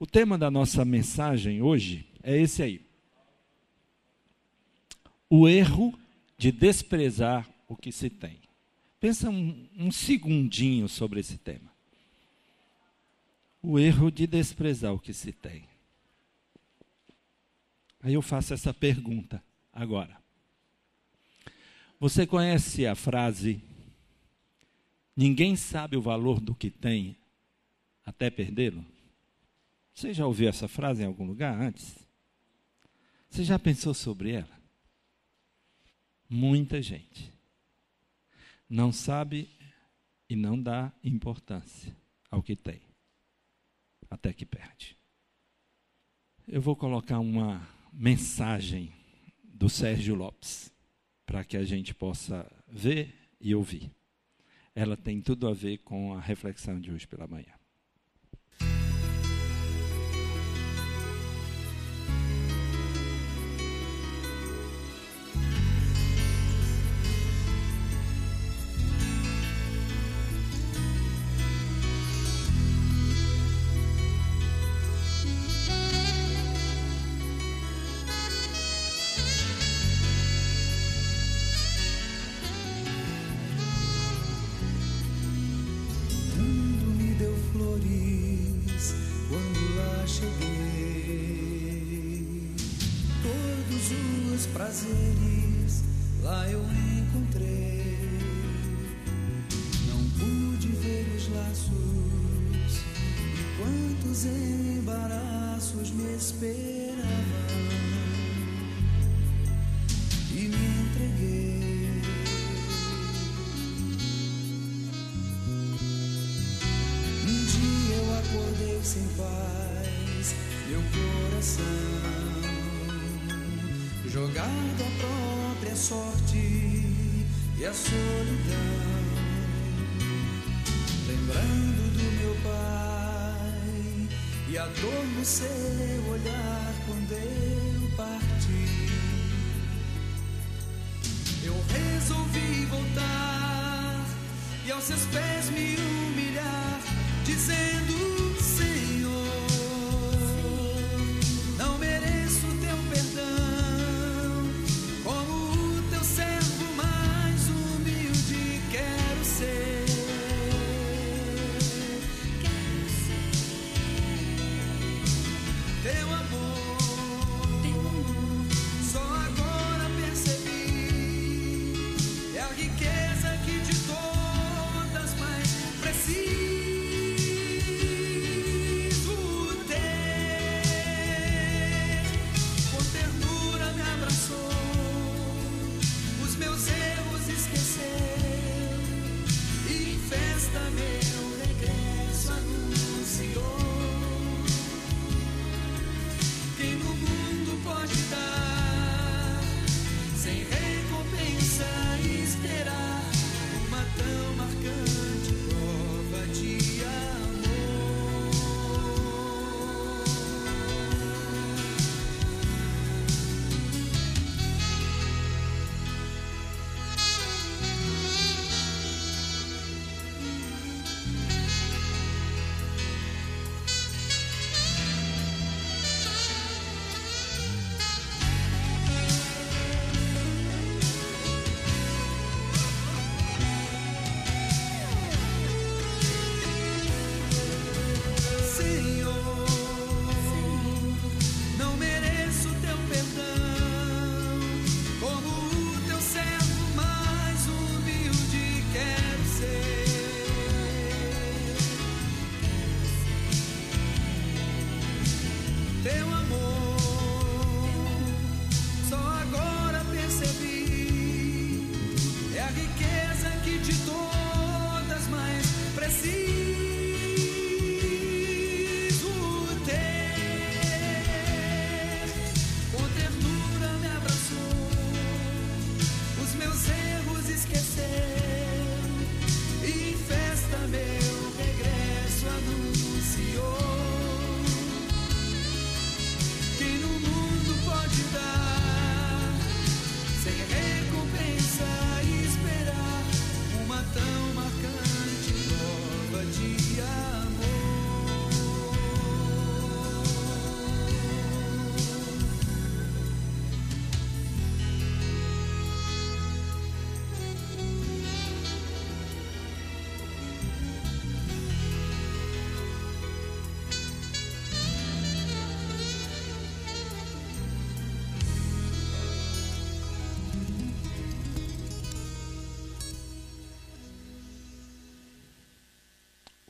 O tema da nossa mensagem hoje é esse aí. O erro de desprezar o que se tem. Pensa um, um segundinho sobre esse tema. O erro de desprezar o que se tem. Aí eu faço essa pergunta agora. Você conhece a frase: Ninguém sabe o valor do que tem até perdê-lo? Você já ouviu essa frase em algum lugar antes? Você já pensou sobre ela? Muita gente não sabe e não dá importância ao que tem, até que perde. Eu vou colocar uma mensagem do Sérgio Lopes para que a gente possa ver e ouvir. Ela tem tudo a ver com a reflexão de hoje pela manhã. no seu olhar quando eu parti. Eu resolvi voltar e aos seus pés me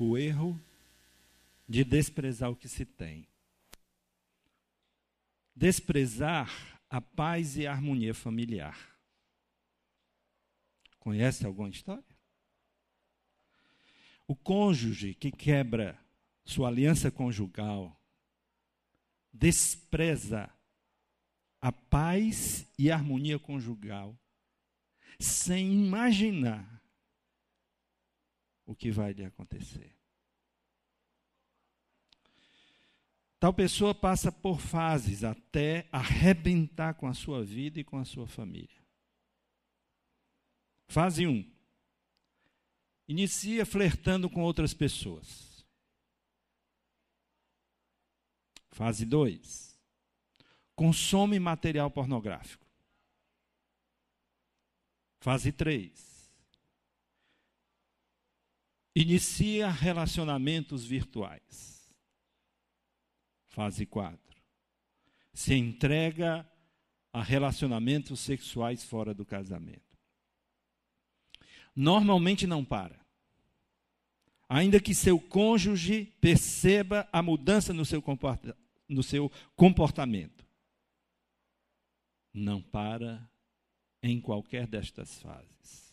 o erro de desprezar o que se tem. Desprezar a paz e a harmonia familiar. Conhece alguma história? O cônjuge que quebra sua aliança conjugal despreza a paz e a harmonia conjugal sem imaginar o que vai lhe acontecer. Tal pessoa passa por fases até arrebentar com a sua vida e com a sua família. Fase 1. Um, inicia flertando com outras pessoas. Fase 2. Consome material pornográfico. Fase 3. Inicia relacionamentos virtuais. Fase 4. Se entrega a relacionamentos sexuais fora do casamento. Normalmente não para. Ainda que seu cônjuge perceba a mudança no seu, comporta no seu comportamento. Não para em qualquer destas fases.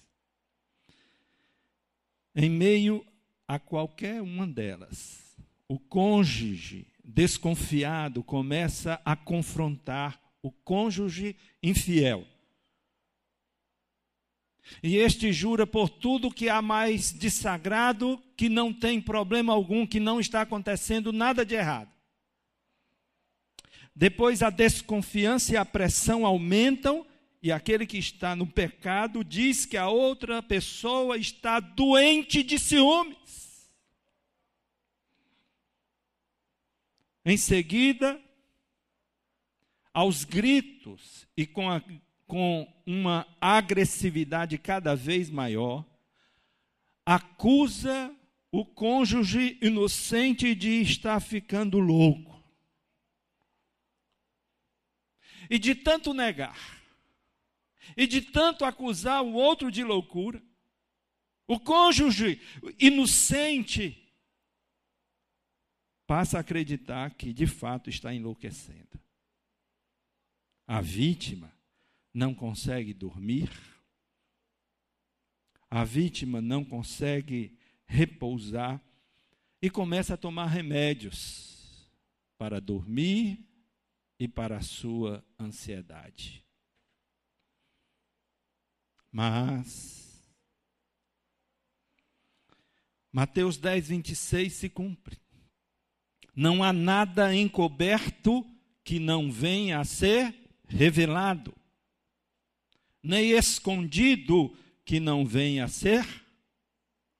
Em meio a qualquer uma delas, o cônjuge desconfiado começa a confrontar o cônjuge infiel. E este jura por tudo que há mais de sagrado, que não tem problema algum, que não está acontecendo nada de errado. Depois a desconfiança e a pressão aumentam e aquele que está no pecado diz que a outra pessoa está doente de ciúmes. Em seguida, aos gritos e com, a, com uma agressividade cada vez maior, acusa o cônjuge inocente de estar ficando louco. E de tanto negar, e de tanto acusar o outro de loucura, o cônjuge inocente passa a acreditar que de fato está enlouquecendo. A vítima não consegue dormir, a vítima não consegue repousar e começa a tomar remédios para dormir e para a sua ansiedade. Mas Mateus 10, 26 se cumpre. Não há nada encoberto que não venha a ser revelado, nem escondido que não venha a ser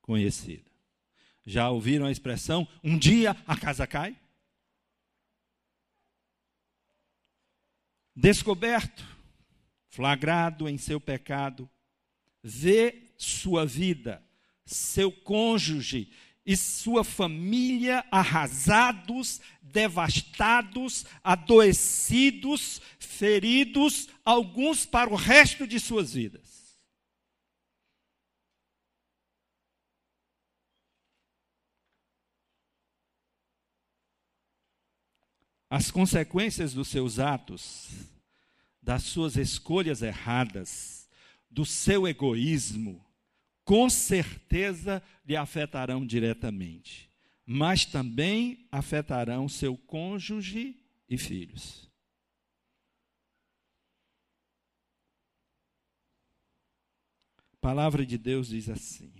conhecido. Já ouviram a expressão: um dia a casa cai? Descoberto, flagrado em seu pecado, vê sua vida, seu cônjuge e sua família arrasados, devastados, adoecidos, feridos, alguns para o resto de suas vidas. As consequências dos seus atos, das suas escolhas erradas, do seu egoísmo, com certeza lhe afetarão diretamente, mas também afetarão seu cônjuge e filhos. A palavra de Deus diz assim: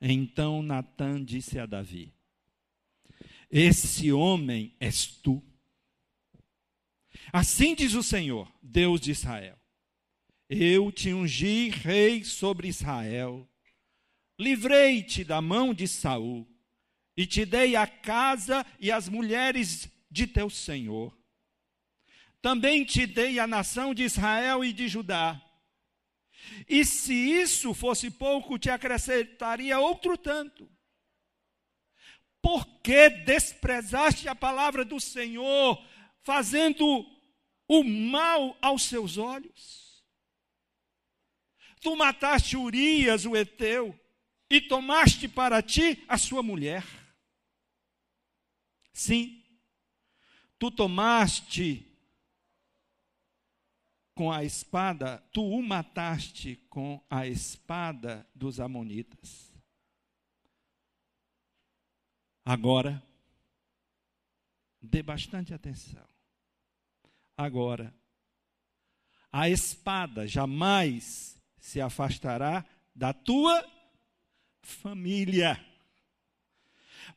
Então Natan disse a Davi: Esse homem és tu. Assim diz o Senhor, Deus de Israel eu te ungi rei sobre Israel. Livrei-te da mão de Saul e te dei a casa e as mulheres de teu senhor. Também te dei a nação de Israel e de Judá. E se isso fosse pouco, te acrescentaria outro tanto. Por que desprezaste a palavra do Senhor, fazendo o mal aos seus olhos? Tu mataste Urias, o Eteu, e tomaste para ti a sua mulher. Sim, tu tomaste com a espada, tu o mataste com a espada dos Amonitas. Agora, dê bastante atenção. Agora, a espada jamais se afastará da tua família.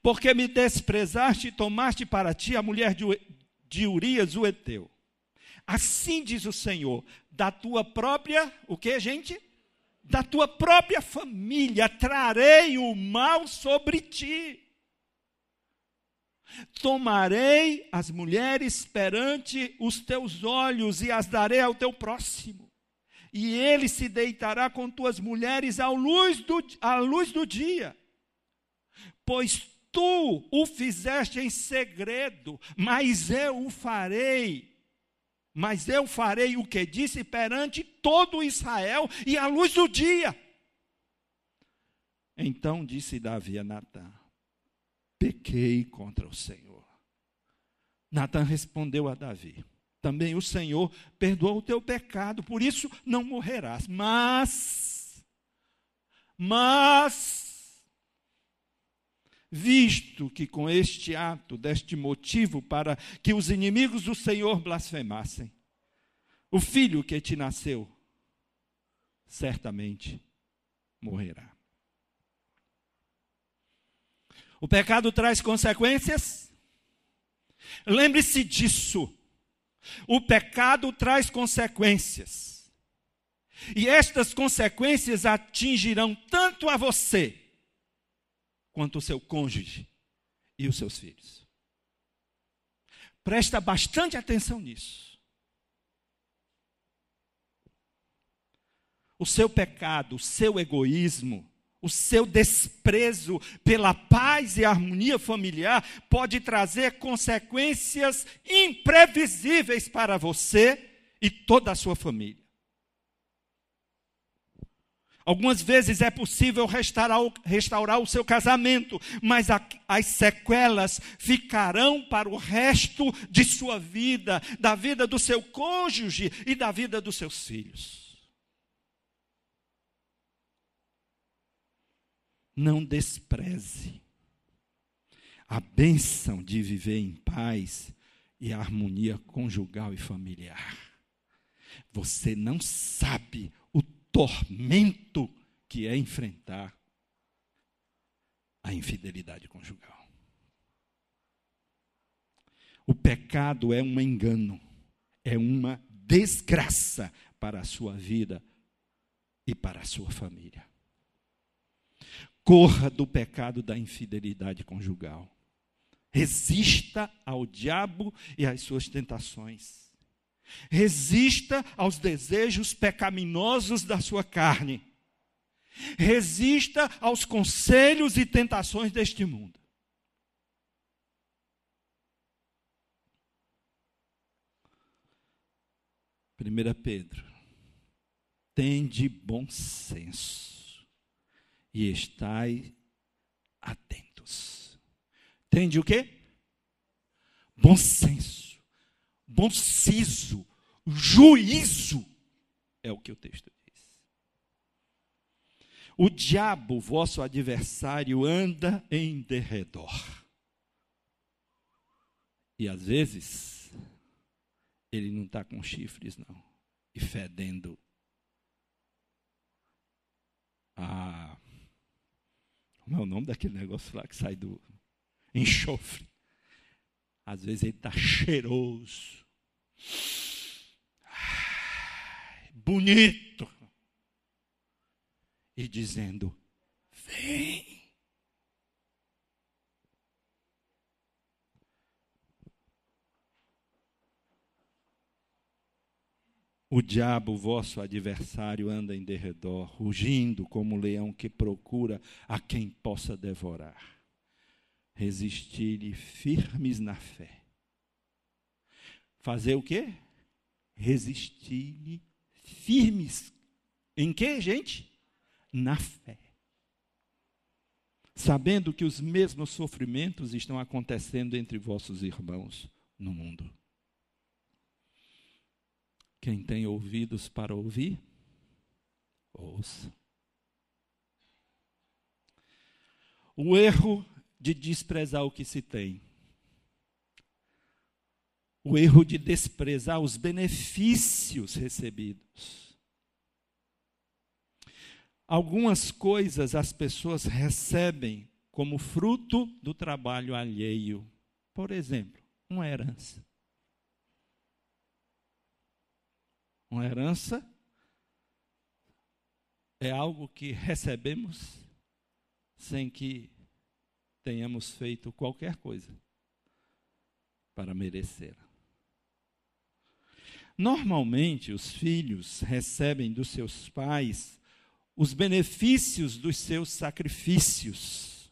Porque me desprezaste e tomaste para ti a mulher de Urias, o Eteu. Assim diz o Senhor, da tua própria, o que, gente? Da tua própria família trarei o mal sobre ti. Tomarei as mulheres perante os teus olhos e as darei ao teu próximo. E ele se deitará com tuas mulheres à luz do, à luz do dia. Pois tu o fizeste em segredo, mas eu o farei. Mas eu farei o que disse perante todo Israel e à luz do dia. Então disse Davi a Natã: pequei contra o Senhor. Natan respondeu a Davi: Também o Senhor perdoou o teu pecado, por isso não morrerás. Mas, mas, visto que com este ato deste motivo para que os inimigos do Senhor blasfemassem, o filho que te nasceu certamente morrerá. O pecado traz consequências. Lembre-se disso. O pecado traz consequências. E estas consequências atingirão tanto a você, quanto o seu cônjuge e os seus filhos. Presta bastante atenção nisso. O seu pecado, o seu egoísmo, o seu desprezo pela paz e harmonia familiar pode trazer consequências imprevisíveis para você e toda a sua família. Algumas vezes é possível restaurar, restaurar o seu casamento, mas a, as sequelas ficarão para o resto de sua vida, da vida do seu cônjuge e da vida dos seus filhos. Não despreze a bênção de viver em paz e harmonia conjugal e familiar. Você não sabe o tormento que é enfrentar a infidelidade conjugal. O pecado é um engano, é uma desgraça para a sua vida e para a sua família. Corra do pecado da infidelidade conjugal. Resista ao diabo e às suas tentações. Resista aos desejos pecaminosos da sua carne. Resista aos conselhos e tentações deste mundo. Primeira Pedro, tende bom senso e estai atentos. Entende o quê? Bom senso, bom siso, juízo, é o que o texto diz. O diabo, vosso adversário, anda em derredor. E às vezes, ele não está com chifres, não, e fedendo a como é o nome daquele negócio lá que sai do enxofre? Às vezes ele está cheiroso. Bonito. E dizendo: Vem. O diabo, vosso adversário, anda em derredor, rugindo como um leão que procura a quem possa devorar. Resistir-lhe firmes na fé. Fazer o quê? Resistir-lhe firmes. Em que, gente? Na fé. sabendo que os mesmos sofrimentos estão acontecendo entre vossos irmãos no mundo. Quem tem ouvidos para ouvir, ouça. O erro de desprezar o que se tem. O erro de desprezar os benefícios recebidos. Algumas coisas as pessoas recebem como fruto do trabalho alheio. Por exemplo, uma herança. Uma herança é algo que recebemos sem que tenhamos feito qualquer coisa para merecê-la. Normalmente, os filhos recebem dos seus pais os benefícios dos seus sacrifícios,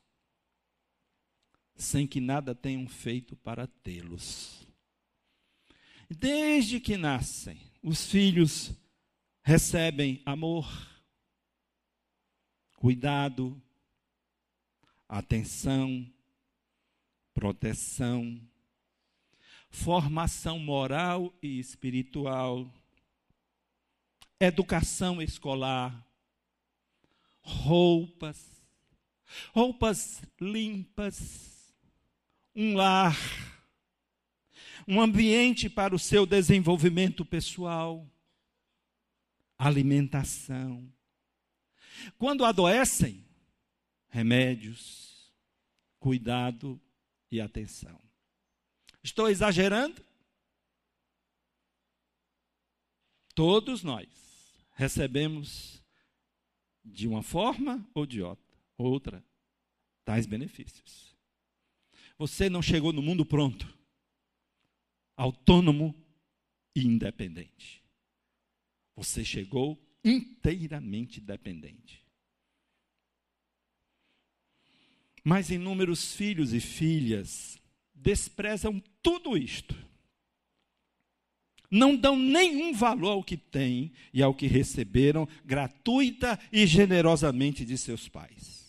sem que nada tenham feito para tê-los. Desde que nascem, os filhos recebem amor, cuidado, atenção, proteção, formação moral e espiritual, educação escolar, roupas, roupas limpas, um lar, um ambiente para o seu desenvolvimento pessoal, alimentação. Quando adoecem, remédios, cuidado e atenção. Estou exagerando? Todos nós recebemos de uma forma ou de outra tais benefícios. Você não chegou no mundo pronto, autônomo e independente. Você chegou inteiramente dependente. Mas inúmeros filhos e filhas desprezam tudo isto. Não dão nenhum valor ao que têm e ao que receberam gratuita e generosamente de seus pais.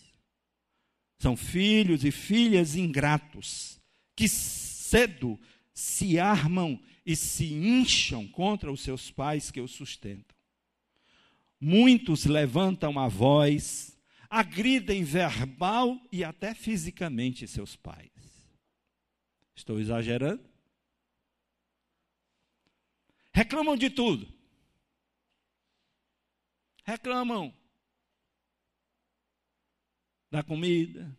São filhos e filhas ingratos que cedo se armam e se incham contra os seus pais que os sustentam. Muitos levantam a voz agridem verbal e até fisicamente seus pais. Estou exagerando? Reclamam de tudo. Reclamam da comida,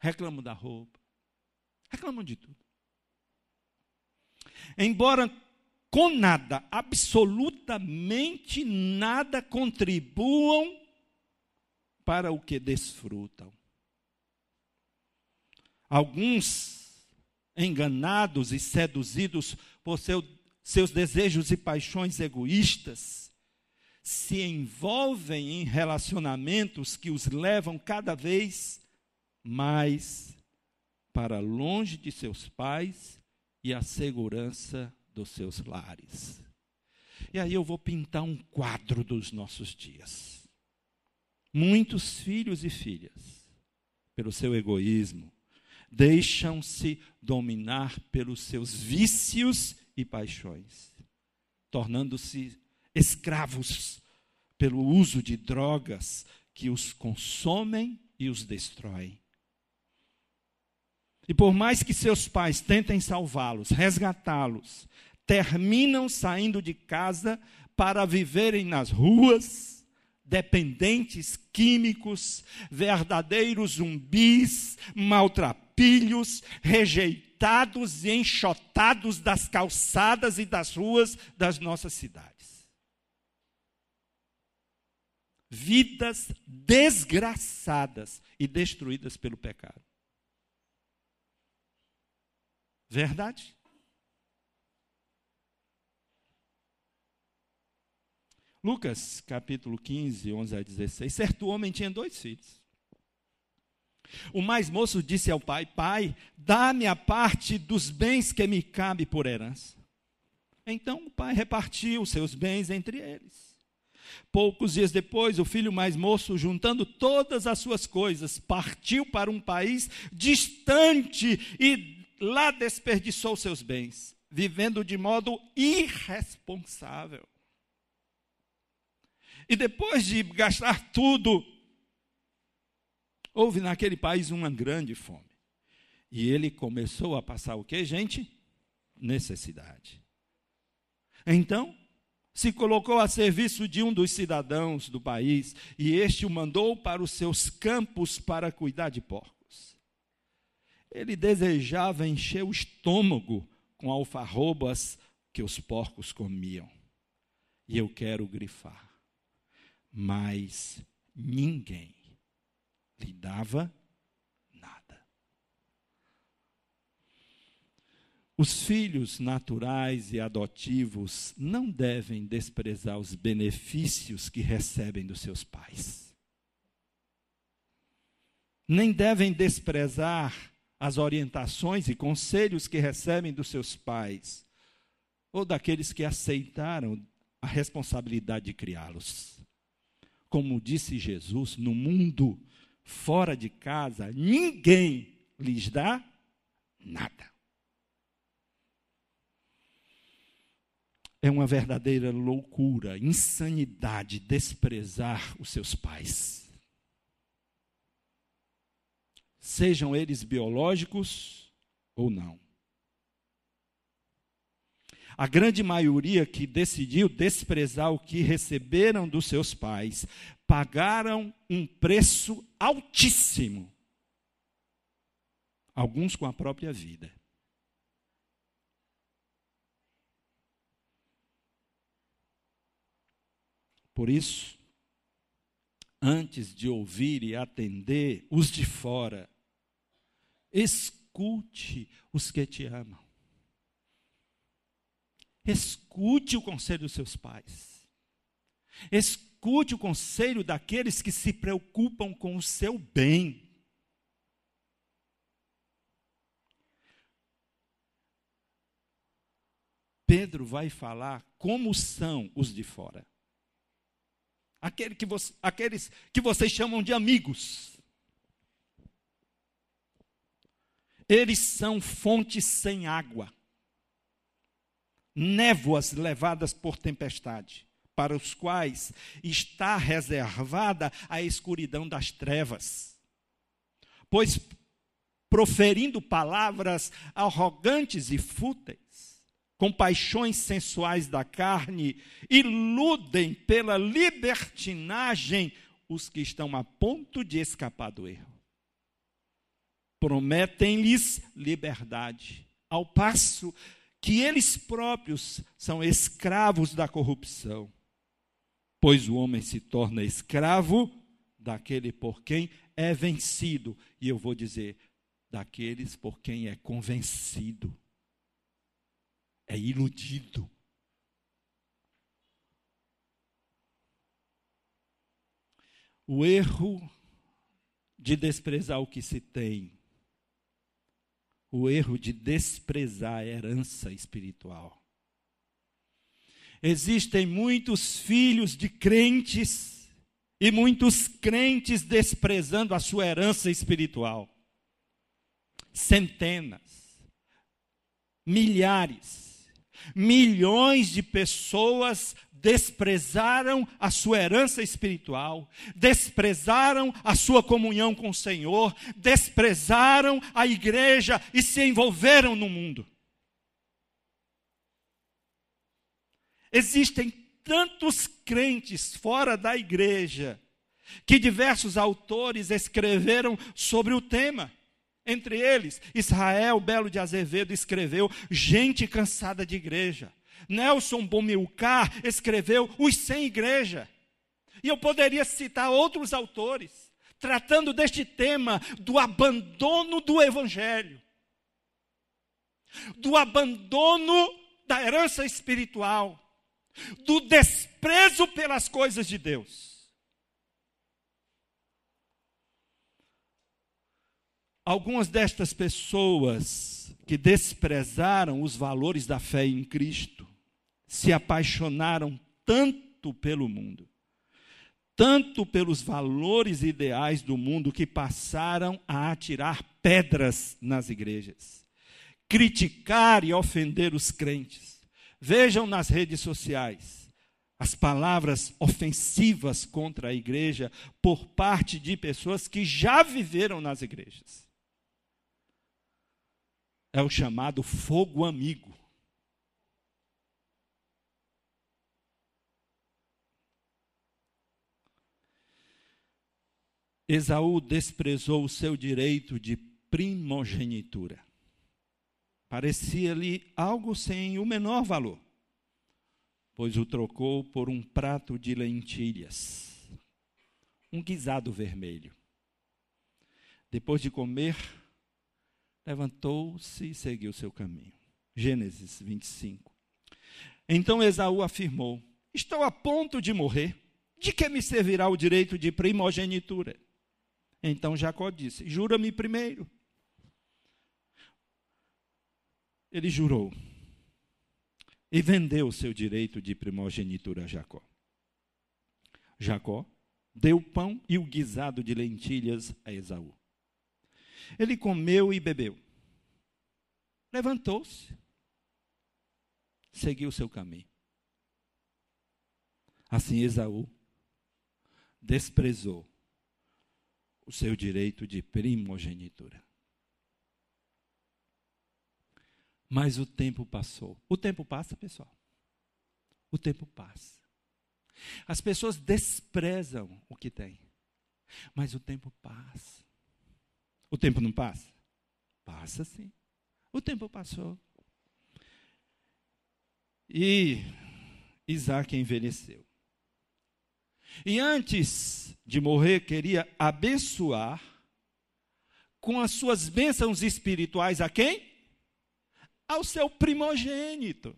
reclamam da roupa, reclamam de tudo. Embora com nada, absolutamente nada contribuam para o que desfrutam. Alguns, enganados e seduzidos por seu, seus desejos e paixões egoístas, se envolvem em relacionamentos que os levam cada vez mais para longe de seus pais e a segurança dos seus lares. E aí eu vou pintar um quadro dos nossos dias. Muitos filhos e filhas, pelo seu egoísmo, deixam-se dominar pelos seus vícios e paixões, tornando-se escravos pelo uso de drogas que os consomem e os destroem. E por mais que seus pais tentem salvá-los, resgatá-los, terminam saindo de casa para viverem nas ruas, dependentes químicos, verdadeiros zumbis, maltrapilhos, rejeitados e enxotados das calçadas e das ruas das nossas cidades. Vidas desgraçadas e destruídas pelo pecado. Verdade? Lucas, capítulo 15, 11 a 16. Certo homem tinha dois filhos. O mais moço disse ao pai: Pai, dá-me a parte dos bens que me cabe por herança. Então o pai repartiu seus bens entre eles. Poucos dias depois, o filho mais moço, juntando todas as suas coisas, partiu para um país distante e lá desperdiçou seus bens, vivendo de modo irresponsável. E depois de gastar tudo, houve naquele país uma grande fome. E ele começou a passar o que, gente? Necessidade. Então, se colocou a serviço de um dos cidadãos do país, e este o mandou para os seus campos para cuidar de porcos. Ele desejava encher o estômago com alfarrobas que os porcos comiam. E eu quero grifar. Mas ninguém lhe dava Os filhos naturais e adotivos não devem desprezar os benefícios que recebem dos seus pais. Nem devem desprezar as orientações e conselhos que recebem dos seus pais ou daqueles que aceitaram a responsabilidade de criá-los. Como disse Jesus, no mundo fora de casa, ninguém lhes dá nada. É uma verdadeira loucura, insanidade desprezar os seus pais. Sejam eles biológicos ou não. A grande maioria que decidiu desprezar o que receberam dos seus pais, pagaram um preço altíssimo. Alguns com a própria vida. Por isso, antes de ouvir e atender os de fora, escute os que te amam. Escute o conselho dos seus pais. Escute o conselho daqueles que se preocupam com o seu bem. Pedro vai falar como são os de fora. Aquele que você, aqueles que vocês chamam de amigos. Eles são fontes sem água, névoas levadas por tempestade, para os quais está reservada a escuridão das trevas. Pois, proferindo palavras arrogantes e fúteis, com paixões sensuais da carne, iludem pela libertinagem os que estão a ponto de escapar do erro. Prometem-lhes liberdade, ao passo que eles próprios são escravos da corrupção. Pois o homem se torna escravo daquele por quem é vencido, e eu vou dizer, daqueles por quem é convencido é iludido. O erro de desprezar o que se tem, o erro de desprezar a herança espiritual. Existem muitos filhos de crentes e muitos crentes desprezando a sua herança espiritual. Centenas, milhares Milhões de pessoas desprezaram a sua herança espiritual, desprezaram a sua comunhão com o Senhor, desprezaram a igreja e se envolveram no mundo. Existem tantos crentes fora da igreja que diversos autores escreveram sobre o tema. Entre eles, Israel Belo de Azevedo escreveu Gente Cansada de Igreja. Nelson Bomilcar escreveu Os Sem Igreja. E eu poderia citar outros autores tratando deste tema do abandono do Evangelho, do abandono da herança espiritual, do desprezo pelas coisas de Deus. Algumas destas pessoas que desprezaram os valores da fé em Cristo se apaixonaram tanto pelo mundo, tanto pelos valores ideais do mundo que passaram a atirar pedras nas igrejas, criticar e ofender os crentes. Vejam nas redes sociais as palavras ofensivas contra a igreja por parte de pessoas que já viveram nas igrejas. É o chamado fogo amigo. Esaú desprezou o seu direito de primogenitura. Parecia-lhe algo sem o menor valor, pois o trocou por um prato de lentilhas, um guisado vermelho. Depois de comer, levantou-se e seguiu seu caminho. Gênesis 25. Então Esaú afirmou: Estou a ponto de morrer. De que me servirá o direito de primogenitura? Então Jacó disse: Jura-me primeiro. Ele jurou e vendeu o seu direito de primogenitura a Jacó. Jacó deu pão e o guisado de lentilhas a Esaú. Ele comeu e bebeu. Levantou-se, seguiu seu caminho. Assim Esaú desprezou o seu direito de primogenitura. Mas o tempo passou. O tempo passa, pessoal. O tempo passa. As pessoas desprezam o que têm. Mas o tempo passa. O tempo não passa? Passa sim. O tempo passou. E Isaac envelheceu. E antes de morrer, queria abençoar com as suas bênçãos espirituais a quem? Ao seu primogênito.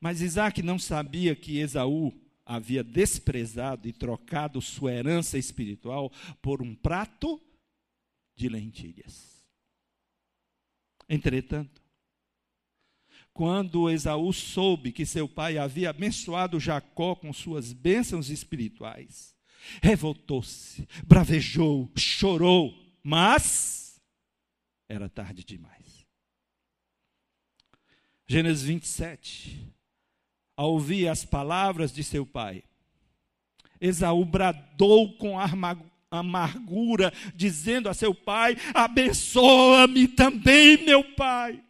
Mas Isaac não sabia que Esaú havia desprezado e trocado sua herança espiritual por um prato de lentilhas. Entretanto, quando Esaú soube que seu pai havia abençoado Jacó com suas bênçãos espirituais, revoltou-se, bravejou, chorou, mas era tarde demais. Gênesis 27. Ao ouvir as palavras de seu pai, Esaú bradou com amargura, dizendo a seu pai: Abençoa-me também, meu pai.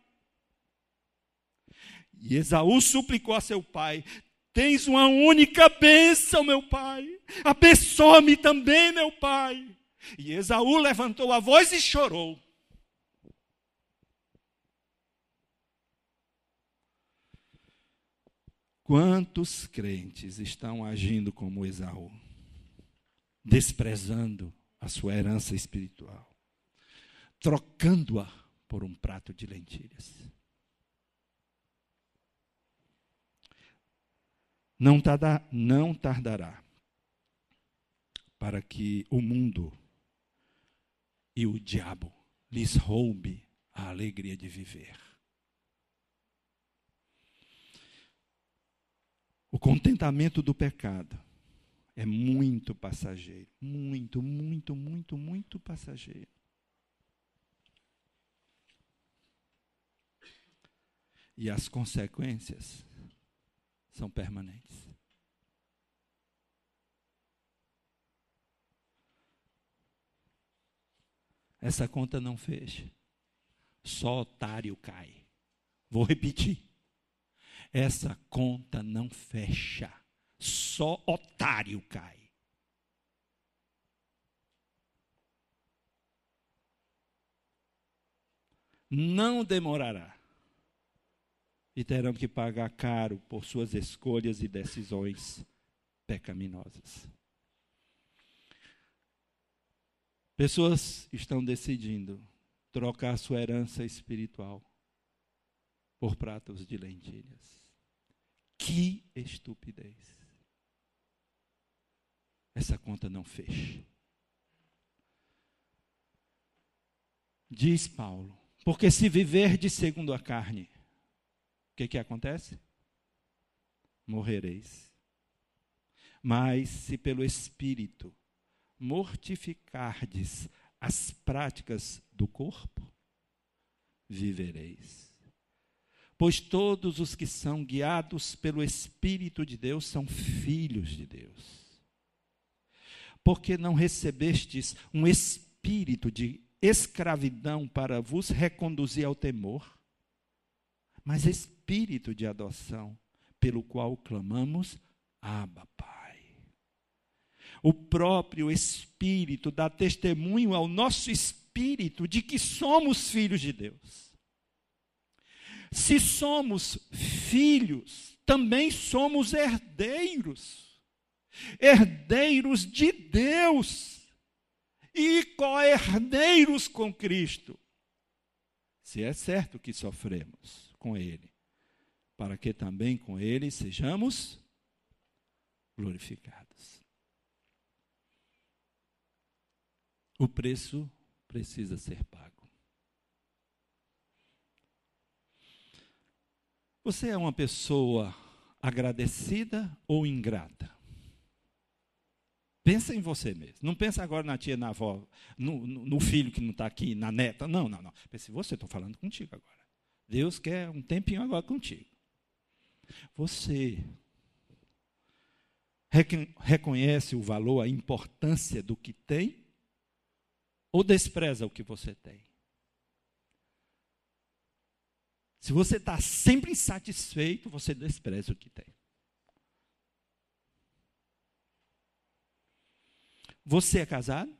E Esaú suplicou a seu pai: Tens uma única bênção, meu pai. Abençoa-me também, meu pai. E Esaú levantou a voz e chorou. Quantos crentes estão agindo como Esaú, desprezando a sua herança espiritual, trocando-a por um prato de lentilhas? Não, não tardará para que o mundo e o diabo lhes roube a alegria de viver. O contentamento do pecado é muito passageiro, muito, muito, muito, muito passageiro. E as consequências são permanentes. Essa conta não fecha. Só otário cai. Vou repetir. Essa conta não fecha. Só otário cai. Não demorará e terão que pagar caro por suas escolhas e decisões pecaminosas. Pessoas estão decidindo trocar sua herança espiritual por pratos de lentilhas. Que estupidez! Essa conta não fecha. Diz Paulo: porque se viver de segundo a carne, o que, que acontece? Morrereis. Mas se pelo Espírito mortificardes as práticas do corpo, vivereis. Pois todos os que são guiados pelo Espírito de Deus são filhos de Deus. Porque não recebestes um espírito de escravidão para vos reconduzir ao temor, mas espírito de adoção, pelo qual clamamos, Abba, Pai. O próprio Espírito dá testemunho ao nosso espírito de que somos filhos de Deus. Se somos filhos, também somos herdeiros. Herdeiros de Deus e co-herdeiros com Cristo. Se é certo que sofremos com Ele, para que também com Ele sejamos glorificados. O preço precisa ser pago. Você é uma pessoa agradecida ou ingrata? Pensa em você mesmo. Não pensa agora na tia, na avó, no, no, no filho que não está aqui, na neta. Não, não, não. Pense em você, estou falando contigo agora. Deus quer um tempinho agora contigo. Você reconhece o valor, a importância do que tem? Ou despreza o que você tem? Se você está sempre insatisfeito, você despreza o que tem. Você é casado?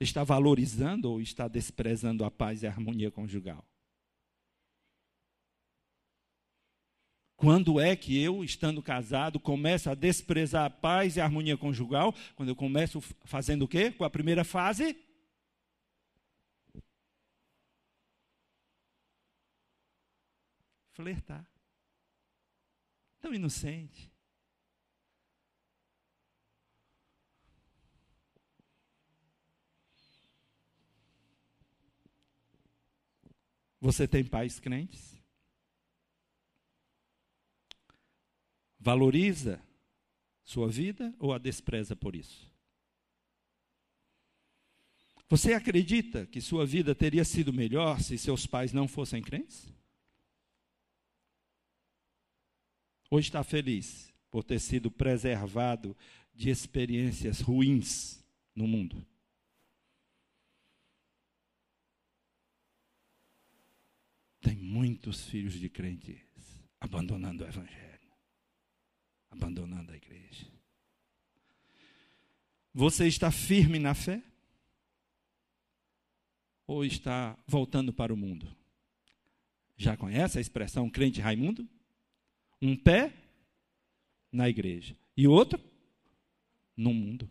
Está valorizando ou está desprezando a paz e a harmonia conjugal? Quando é que eu, estando casado, começo a desprezar a paz e a harmonia conjugal? Quando eu começo fazendo o quê? Com a primeira fase? Flertar. Tão inocente. Você tem pais crentes? Valoriza sua vida ou a despreza por isso? Você acredita que sua vida teria sido melhor se seus pais não fossem crentes? Ou está feliz por ter sido preservado de experiências ruins no mundo? Tem muitos filhos de crentes abandonando o Evangelho, abandonando a igreja. Você está firme na fé? Ou está voltando para o mundo? Já conhece a expressão crente Raimundo? Um pé na igreja e outro no mundo.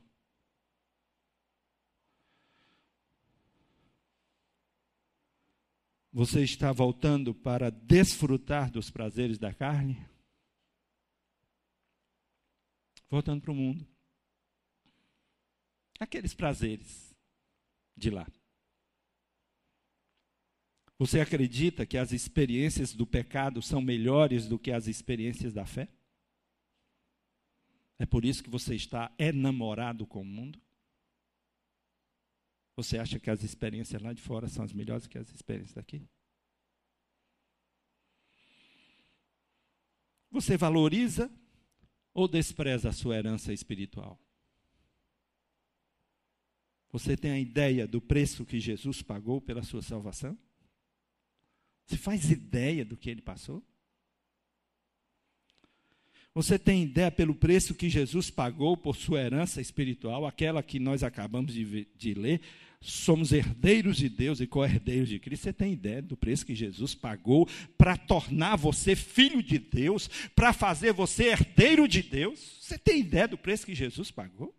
Você está voltando para desfrutar dos prazeres da carne? Voltando para o mundo. Aqueles prazeres de lá. Você acredita que as experiências do pecado são melhores do que as experiências da fé? É por isso que você está enamorado com o mundo? Você acha que as experiências lá de fora são as melhores que as experiências daqui? Você valoriza ou despreza a sua herança espiritual? Você tem a ideia do preço que Jesus pagou pela sua salvação? Você faz ideia do que ele passou? Você tem ideia pelo preço que Jesus pagou por sua herança espiritual, aquela que nós acabamos de, de ler? Somos herdeiros de Deus e co-herdeiros de Cristo. Você tem ideia do preço que Jesus pagou para tornar você filho de Deus, para fazer você herdeiro de Deus? Você tem ideia do preço que Jesus pagou?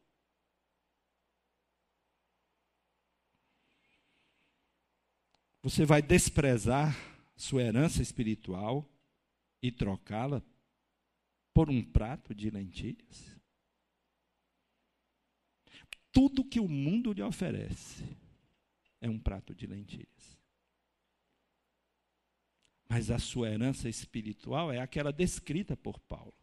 Você vai desprezar sua herança espiritual e trocá-la por um prato de lentilhas? Tudo que o mundo lhe oferece é um prato de lentilhas. Mas a sua herança espiritual é aquela descrita por Paulo.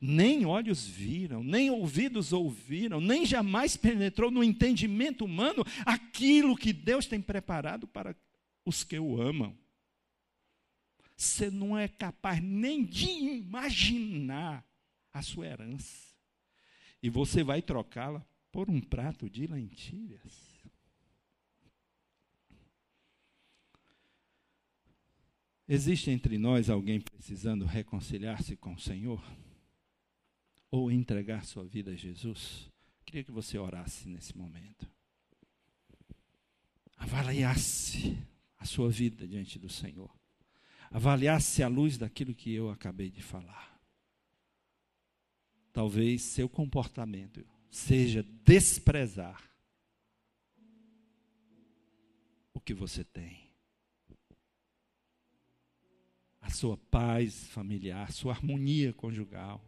Nem olhos viram, nem ouvidos ouviram, nem jamais penetrou no entendimento humano aquilo que Deus tem preparado para os que o amam. Você não é capaz nem de imaginar a sua herança. E você vai trocá-la por um prato de lentilhas. Existe entre nós alguém precisando reconciliar-se com o Senhor? Ou entregar sua vida a Jesus? Queria que você orasse nesse momento. Avaliasse a sua vida diante do Senhor. Avaliasse à luz daquilo que eu acabei de falar. Talvez seu comportamento seja desprezar o que você tem a sua paz familiar, sua harmonia conjugal.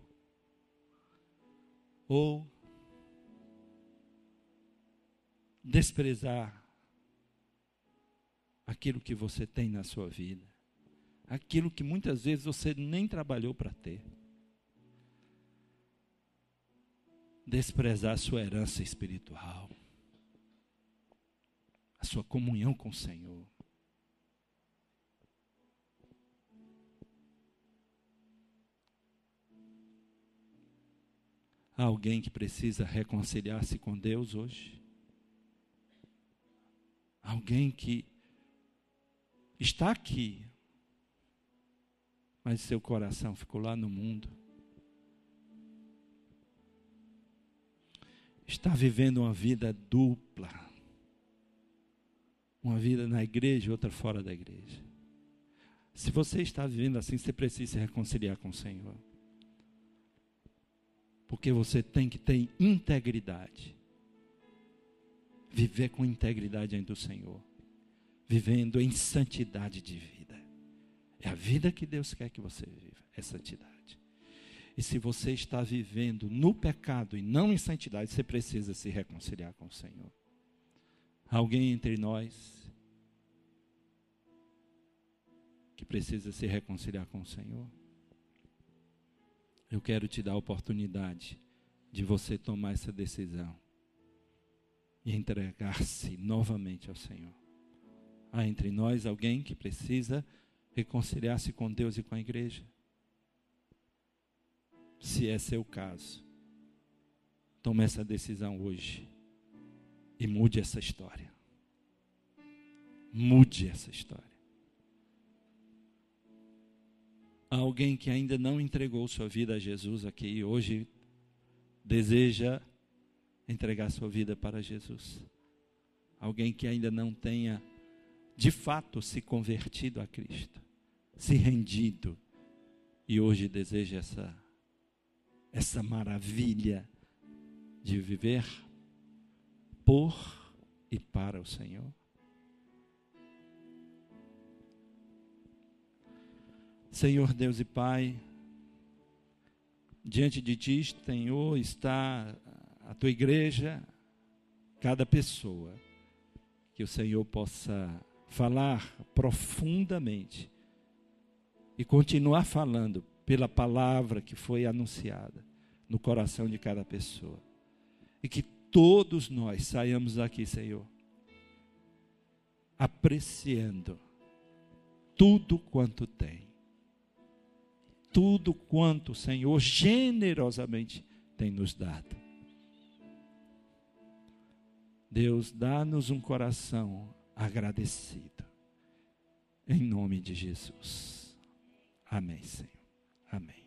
Ou desprezar aquilo que você tem na sua vida, aquilo que muitas vezes você nem trabalhou para ter. Desprezar a sua herança espiritual, a sua comunhão com o Senhor. Há alguém que precisa reconciliar-se com Deus hoje? Alguém que está aqui, mas seu coração ficou lá no mundo. Está vivendo uma vida dupla. Uma vida na igreja e outra fora da igreja. Se você está vivendo assim, você precisa se reconciliar com o Senhor. Porque você tem que ter integridade. Viver com integridade diante do Senhor. Vivendo em santidade de vida. É a vida que Deus quer que você viva, é santidade. E se você está vivendo no pecado e não em santidade, você precisa se reconciliar com o Senhor. Alguém entre nós que precisa se reconciliar com o Senhor? Eu quero te dar a oportunidade de você tomar essa decisão e entregar-se novamente ao Senhor. Há entre nós alguém que precisa reconciliar-se com Deus e com a igreja? Se é seu caso, tome essa decisão hoje e mude essa história. Mude essa história. alguém que ainda não entregou sua vida a Jesus aqui e hoje deseja entregar sua vida para Jesus. Alguém que ainda não tenha de fato se convertido a Cristo, se rendido e hoje deseja essa essa maravilha de viver por e para o Senhor. Senhor Deus e Pai, diante de Ti, Senhor, está a Tua igreja, cada pessoa, que o Senhor possa falar profundamente e continuar falando pela palavra que foi anunciada no coração de cada pessoa. E que todos nós saiamos daqui, Senhor, apreciando tudo quanto tem tudo quanto o Senhor generosamente tem nos dado. Deus, dá-nos um coração agradecido. Em nome de Jesus. Amém, Senhor. Amém.